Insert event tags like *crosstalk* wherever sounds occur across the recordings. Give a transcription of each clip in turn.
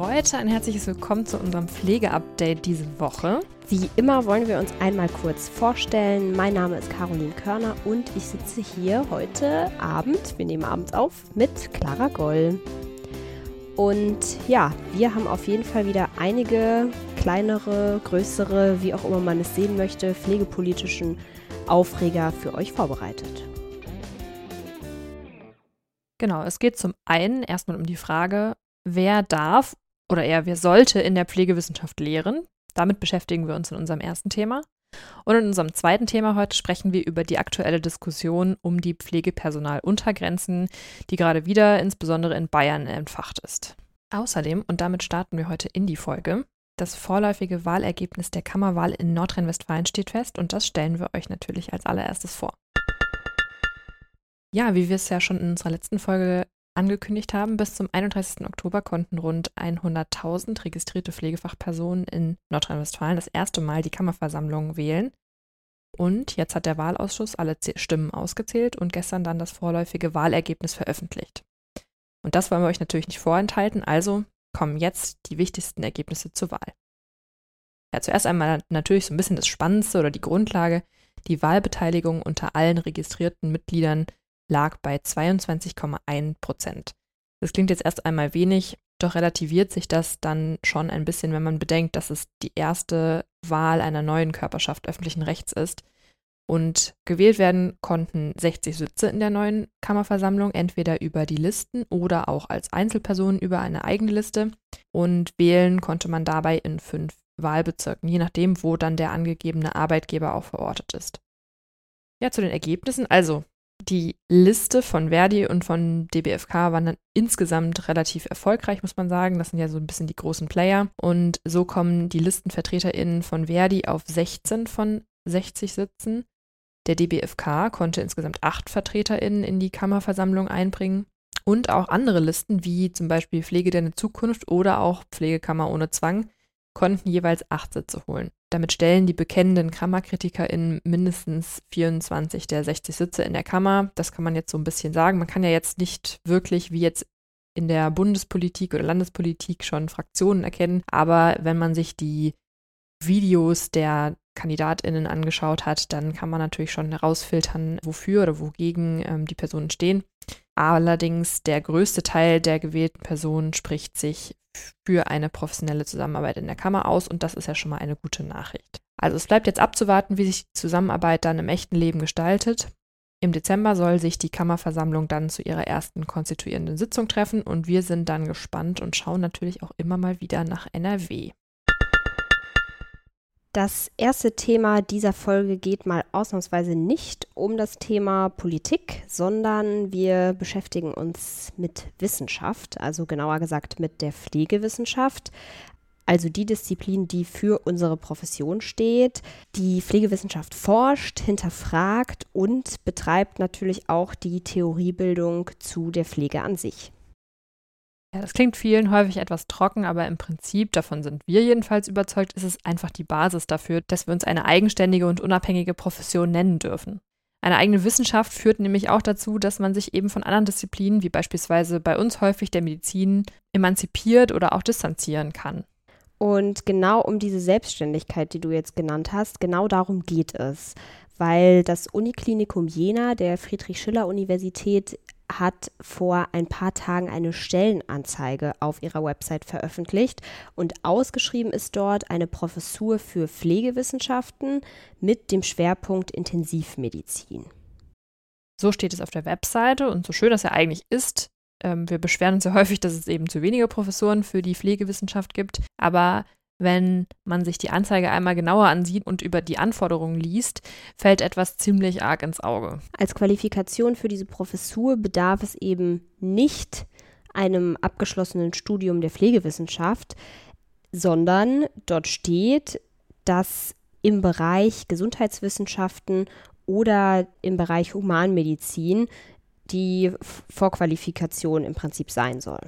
Leute, ein herzliches Willkommen zu unserem Pflegeupdate diese Woche. Wie immer wollen wir uns einmal kurz vorstellen. Mein Name ist Caroline Körner und ich sitze hier heute Abend, wir nehmen abends auf, mit Clara Goll. Und ja, wir haben auf jeden Fall wieder einige kleinere, größere, wie auch immer man es sehen möchte, pflegepolitischen Aufreger für euch vorbereitet. Genau, es geht zum einen erstmal um die Frage, wer darf oder eher wer sollte in der Pflegewissenschaft lehren. Damit beschäftigen wir uns in unserem ersten Thema. Und in unserem zweiten Thema heute sprechen wir über die aktuelle Diskussion um die Pflegepersonaluntergrenzen, die gerade wieder insbesondere in Bayern entfacht ist. Außerdem, und damit starten wir heute in die Folge, das vorläufige Wahlergebnis der Kammerwahl in Nordrhein-Westfalen steht fest und das stellen wir euch natürlich als allererstes vor. Ja, wie wir es ja schon in unserer letzten Folge angekündigt haben, bis zum 31. Oktober konnten rund 100.000 registrierte Pflegefachpersonen in Nordrhein-Westfalen das erste Mal die Kammerversammlung wählen. Und jetzt hat der Wahlausschuss alle Stimmen ausgezählt und gestern dann das vorläufige Wahlergebnis veröffentlicht. Und das wollen wir euch natürlich nicht vorenthalten, also kommen jetzt die wichtigsten Ergebnisse zur Wahl. Ja, zuerst einmal natürlich so ein bisschen das Spannendste oder die Grundlage, die Wahlbeteiligung unter allen registrierten Mitgliedern lag bei 22,1 Prozent. Das klingt jetzt erst einmal wenig, doch relativiert sich das dann schon ein bisschen, wenn man bedenkt, dass es die erste Wahl einer neuen Körperschaft öffentlichen Rechts ist. Und gewählt werden konnten 60 Sitze in der neuen Kammerversammlung, entweder über die Listen oder auch als Einzelperson über eine eigene Liste. Und wählen konnte man dabei in fünf Wahlbezirken, je nachdem, wo dann der angegebene Arbeitgeber auch verortet ist. Ja, zu den Ergebnissen. Also, die Liste von Verdi und von DBFK waren dann insgesamt relativ erfolgreich, muss man sagen. Das sind ja so ein bisschen die großen Player. Und so kommen die ListenvertreterInnen von Verdi auf 16 von 60 Sitzen. Der DBFK konnte insgesamt acht VertreterInnen in die Kammerversammlung einbringen. Und auch andere Listen, wie zum Beispiel Pflege der Zukunft oder auch Pflegekammer ohne Zwang, konnten jeweils acht Sitze holen. Damit stellen die bekennenden KammerkritikerInnen mindestens 24 der 60 Sitze in der Kammer. Das kann man jetzt so ein bisschen sagen. Man kann ja jetzt nicht wirklich wie jetzt in der Bundespolitik oder Landespolitik schon Fraktionen erkennen. Aber wenn man sich die Videos der KandidatInnen angeschaut hat, dann kann man natürlich schon herausfiltern, wofür oder wogegen ähm, die Personen stehen. Allerdings der größte Teil der gewählten Personen spricht sich für eine professionelle Zusammenarbeit in der Kammer aus und das ist ja schon mal eine gute Nachricht. Also es bleibt jetzt abzuwarten, wie sich die Zusammenarbeit dann im echten Leben gestaltet. Im Dezember soll sich die Kammerversammlung dann zu ihrer ersten konstituierenden Sitzung treffen und wir sind dann gespannt und schauen natürlich auch immer mal wieder nach NRW. Das erste Thema dieser Folge geht mal ausnahmsweise nicht um das Thema Politik, sondern wir beschäftigen uns mit Wissenschaft, also genauer gesagt mit der Pflegewissenschaft, also die Disziplin, die für unsere Profession steht. Die Pflegewissenschaft forscht, hinterfragt und betreibt natürlich auch die Theoriebildung zu der Pflege an sich. Ja, das klingt vielen häufig etwas trocken, aber im Prinzip, davon sind wir jedenfalls überzeugt, ist es einfach die Basis dafür, dass wir uns eine eigenständige und unabhängige Profession nennen dürfen. Eine eigene Wissenschaft führt nämlich auch dazu, dass man sich eben von anderen Disziplinen, wie beispielsweise bei uns häufig der Medizin, emanzipiert oder auch distanzieren kann. Und genau um diese Selbstständigkeit, die du jetzt genannt hast, genau darum geht es, weil das Uniklinikum Jena der Friedrich-Schiller-Universität hat vor ein paar Tagen eine Stellenanzeige auf ihrer Website veröffentlicht und ausgeschrieben ist dort eine Professur für Pflegewissenschaften mit dem Schwerpunkt Intensivmedizin. So steht es auf der Webseite und so schön das ja eigentlich ist. Ähm, wir beschweren uns ja *laughs* häufig, dass es eben zu wenige Professoren für die Pflegewissenschaft gibt, aber wenn man sich die Anzeige einmal genauer ansieht und über die Anforderungen liest, fällt etwas ziemlich arg ins Auge. Als Qualifikation für diese Professur bedarf es eben nicht einem abgeschlossenen Studium der Pflegewissenschaft, sondern dort steht, dass im Bereich Gesundheitswissenschaften oder im Bereich Humanmedizin die Vorqualifikation im Prinzip sein soll.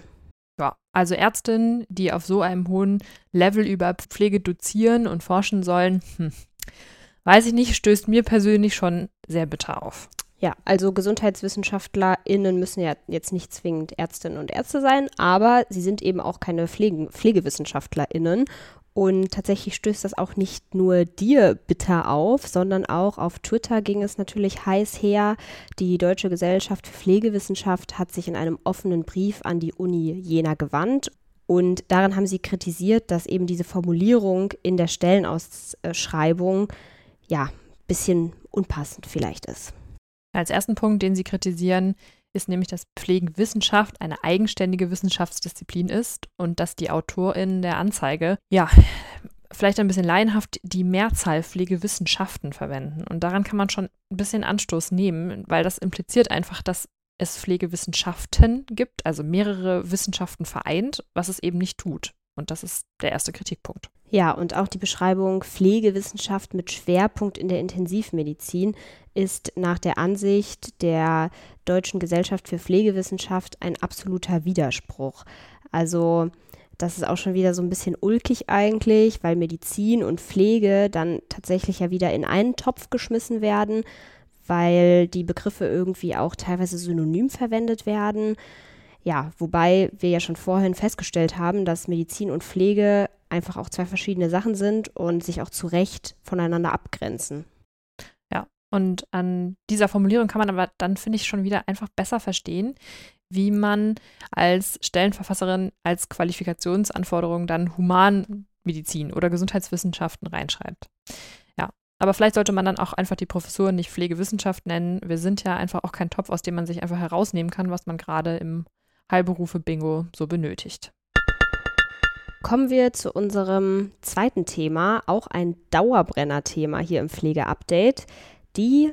Ja, also Ärztinnen, die auf so einem hohen Level über Pflege dozieren und forschen sollen, hm, weiß ich nicht, stößt mir persönlich schon sehr bitter auf. Ja, also GesundheitswissenschaftlerInnen müssen ja jetzt nicht zwingend Ärztinnen und Ärzte sein, aber sie sind eben auch keine Pflege PflegewissenschaftlerInnen und tatsächlich stößt das auch nicht nur dir bitter auf, sondern auch auf Twitter ging es natürlich heiß her. Die Deutsche Gesellschaft für Pflegewissenschaft hat sich in einem offenen Brief an die Uni Jena gewandt. Und darin haben sie kritisiert, dass eben diese Formulierung in der Stellenausschreibung ja ein bisschen unpassend vielleicht ist. Als ersten Punkt, den sie kritisieren, ist nämlich, dass Pflegewissenschaft eine eigenständige Wissenschaftsdisziplin ist und dass die AutorInnen der Anzeige, ja, vielleicht ein bisschen laienhaft die Mehrzahl Pflegewissenschaften verwenden. Und daran kann man schon ein bisschen Anstoß nehmen, weil das impliziert einfach, dass es Pflegewissenschaften gibt, also mehrere Wissenschaften vereint, was es eben nicht tut. Und das ist der erste Kritikpunkt. Ja, und auch die Beschreibung Pflegewissenschaft mit Schwerpunkt in der Intensivmedizin ist nach der Ansicht der Deutschen Gesellschaft für Pflegewissenschaft ein absoluter Widerspruch. Also das ist auch schon wieder so ein bisschen ulkig eigentlich, weil Medizin und Pflege dann tatsächlich ja wieder in einen Topf geschmissen werden, weil die Begriffe irgendwie auch teilweise synonym verwendet werden. Ja, wobei wir ja schon vorhin festgestellt haben, dass Medizin und Pflege einfach auch zwei verschiedene Sachen sind und sich auch zu Recht voneinander abgrenzen. Ja, und an dieser Formulierung kann man aber dann, finde ich, schon wieder einfach besser verstehen, wie man als Stellenverfasserin als Qualifikationsanforderung dann Humanmedizin oder Gesundheitswissenschaften reinschreibt. Ja, aber vielleicht sollte man dann auch einfach die Professur nicht Pflegewissenschaft nennen. Wir sind ja einfach auch kein Topf, aus dem man sich einfach herausnehmen kann, was man gerade im Heilberufe-Bingo so benötigt. Kommen wir zu unserem zweiten Thema, auch ein Dauerbrenner-Thema hier im Pflegeupdate, die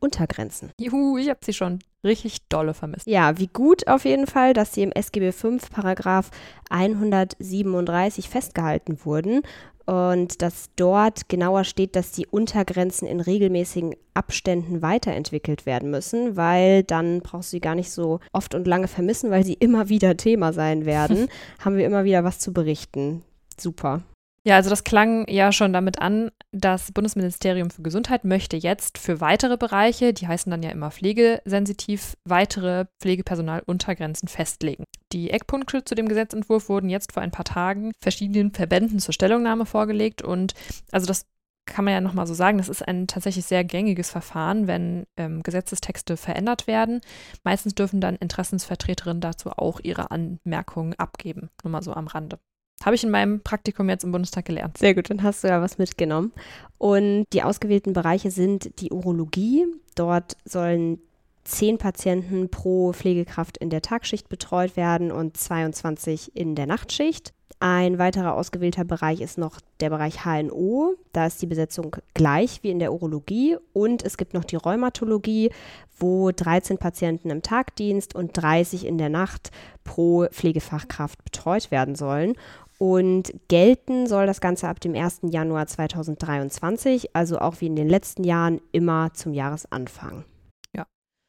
Pflegepersonal-Untergrenzen. Juhu, ich habe sie schon richtig dolle vermisst. Ja, wie gut auf jeden Fall, dass sie im SGB V Paragraph 137 festgehalten wurden und dass dort genauer steht, dass die Untergrenzen in regelmäßigen Abständen weiterentwickelt werden müssen, weil dann brauchst du sie gar nicht so oft und lange vermissen, weil sie immer wieder Thema sein werden. *laughs* Haben wir immer wieder was zu berichten. Super. Ja, also das klang ja schon damit an, das Bundesministerium für Gesundheit möchte jetzt für weitere Bereiche, die heißen dann ja immer pflegesensitiv, weitere Pflegepersonaluntergrenzen festlegen. Die Eckpunkte zu dem Gesetzentwurf wurden jetzt vor ein paar Tagen verschiedenen Verbänden zur Stellungnahme vorgelegt und also das kann man ja nochmal so sagen, das ist ein tatsächlich sehr gängiges Verfahren, wenn ähm, Gesetzestexte verändert werden. Meistens dürfen dann Interessensvertreterinnen dazu auch ihre Anmerkungen abgeben. Nur mal so am Rande. Habe ich in meinem Praktikum jetzt im Bundestag gelernt. Sehr gut, dann hast du ja was mitgenommen. Und die ausgewählten Bereiche sind die Urologie. Dort sollen zehn Patienten pro Pflegekraft in der Tagschicht betreut werden und 22 in der Nachtschicht. Ein weiterer ausgewählter Bereich ist noch der Bereich HNO. Da ist die Besetzung gleich wie in der Urologie. Und es gibt noch die Rheumatologie, wo 13 Patienten im Tagdienst und 30 in der Nacht pro Pflegefachkraft betreut werden sollen. Und gelten soll das Ganze ab dem 1. Januar 2023, also auch wie in den letzten Jahren immer zum Jahresanfang. Ja,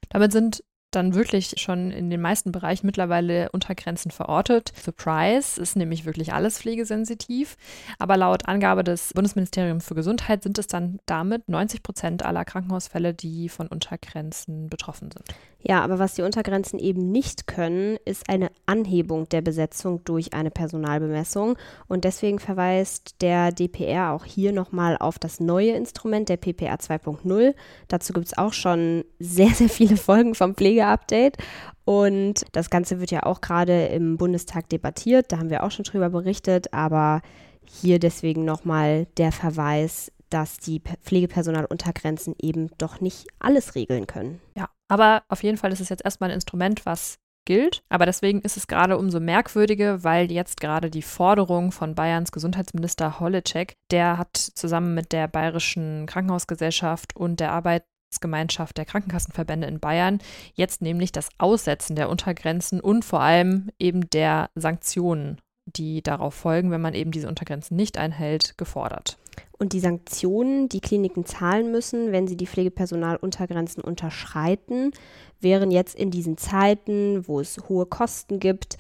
damit sind dann wirklich schon in den meisten Bereichen mittlerweile Untergrenzen verortet. Surprise ist nämlich wirklich alles pflegesensitiv. Aber laut Angabe des Bundesministeriums für Gesundheit sind es dann damit 90 Prozent aller Krankenhausfälle, die von Untergrenzen betroffen sind. Ja, aber was die Untergrenzen eben nicht können, ist eine Anhebung der Besetzung durch eine Personalbemessung. Und deswegen verweist der DPR auch hier nochmal auf das neue Instrument der PPR 2.0. Dazu gibt es auch schon sehr, sehr viele Folgen vom Pflegeupdate. Und das Ganze wird ja auch gerade im Bundestag debattiert. Da haben wir auch schon drüber berichtet. Aber hier deswegen nochmal der Verweis, dass die Pflegepersonaluntergrenzen eben doch nicht alles regeln können. Ja, aber auf jeden Fall ist es jetzt erstmal ein Instrument, was gilt. Aber deswegen ist es gerade umso merkwürdiger, weil jetzt gerade die Forderung von Bayerns Gesundheitsminister Holleczek, der hat zusammen mit der Bayerischen Krankenhausgesellschaft und der Arbeitsgemeinschaft der Krankenkassenverbände in Bayern jetzt nämlich das Aussetzen der Untergrenzen und vor allem eben der Sanktionen, die darauf folgen, wenn man eben diese Untergrenzen nicht einhält, gefordert. Und die Sanktionen, die Kliniken zahlen müssen, wenn sie die Pflegepersonaluntergrenzen unterschreiten, wären jetzt in diesen Zeiten, wo es hohe Kosten gibt,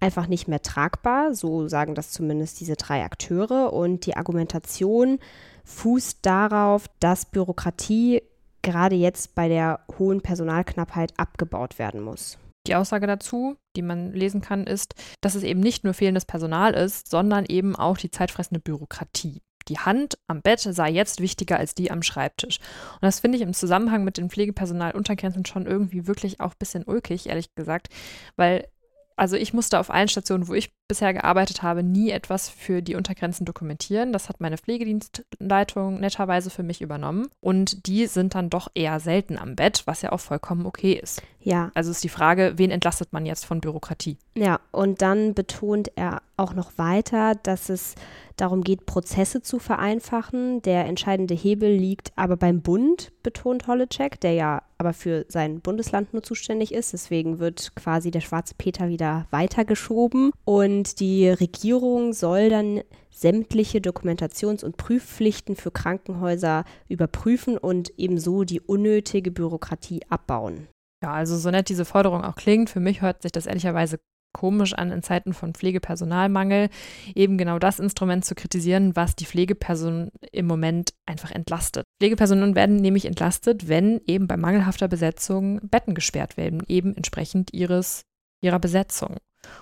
einfach nicht mehr tragbar. So sagen das zumindest diese drei Akteure. Und die Argumentation fußt darauf, dass Bürokratie gerade jetzt bei der hohen Personalknappheit abgebaut werden muss. Die Aussage dazu, die man lesen kann, ist, dass es eben nicht nur fehlendes Personal ist, sondern eben auch die zeitfressende Bürokratie. Die Hand am Bett sei jetzt wichtiger als die am Schreibtisch. Und das finde ich im Zusammenhang mit den Pflegepersonaluntergrenzen schon irgendwie wirklich auch ein bisschen ulkig, ehrlich gesagt, weil also ich musste auf allen Stationen, wo ich bisher gearbeitet habe, nie etwas für die Untergrenzen dokumentieren. Das hat meine Pflegedienstleitung netterweise für mich übernommen. Und die sind dann doch eher selten am Bett, was ja auch vollkommen okay ist. Ja. Also ist die Frage, wen entlastet man jetzt von Bürokratie? Ja, und dann betont er auch noch weiter, dass es darum geht, Prozesse zu vereinfachen. Der entscheidende Hebel liegt aber beim Bund, betont Holleczek, der ja aber für sein Bundesland nur zuständig ist. Deswegen wird quasi der schwarze Peter wieder weitergeschoben. Und die Regierung soll dann sämtliche Dokumentations- und Prüfpflichten für Krankenhäuser überprüfen und ebenso die unnötige Bürokratie abbauen. Ja, also so nett diese Forderung auch klingt, für mich hört sich das ehrlicherweise komisch an, in Zeiten von Pflegepersonalmangel eben genau das Instrument zu kritisieren, was die Pflegeperson im Moment einfach entlastet. Pflegepersonen werden nämlich entlastet, wenn eben bei mangelhafter Besetzung Betten gesperrt werden, eben entsprechend ihres, ihrer Besetzung.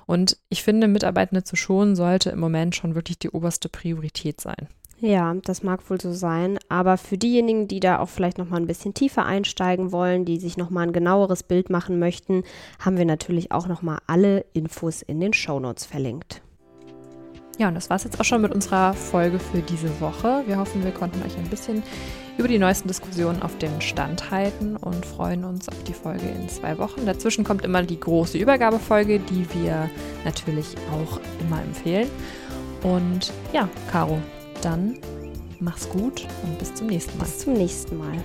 Und ich finde, Mitarbeitende zu schonen sollte im Moment schon wirklich die oberste Priorität sein. Ja, das mag wohl so sein. Aber für diejenigen, die da auch vielleicht noch mal ein bisschen tiefer einsteigen wollen, die sich noch mal ein genaueres Bild machen möchten, haben wir natürlich auch noch mal alle Infos in den Show Notes verlinkt. Ja, und das war es jetzt auch schon mit unserer Folge für diese Woche. Wir hoffen, wir konnten euch ein bisschen über die neuesten Diskussionen auf den Stand halten und freuen uns auf die Folge in zwei Wochen. Dazwischen kommt immer die große Übergabefolge, die wir natürlich auch immer empfehlen. Und ja, Caro, dann mach's gut und bis zum nächsten Mal. Bis zum nächsten Mal.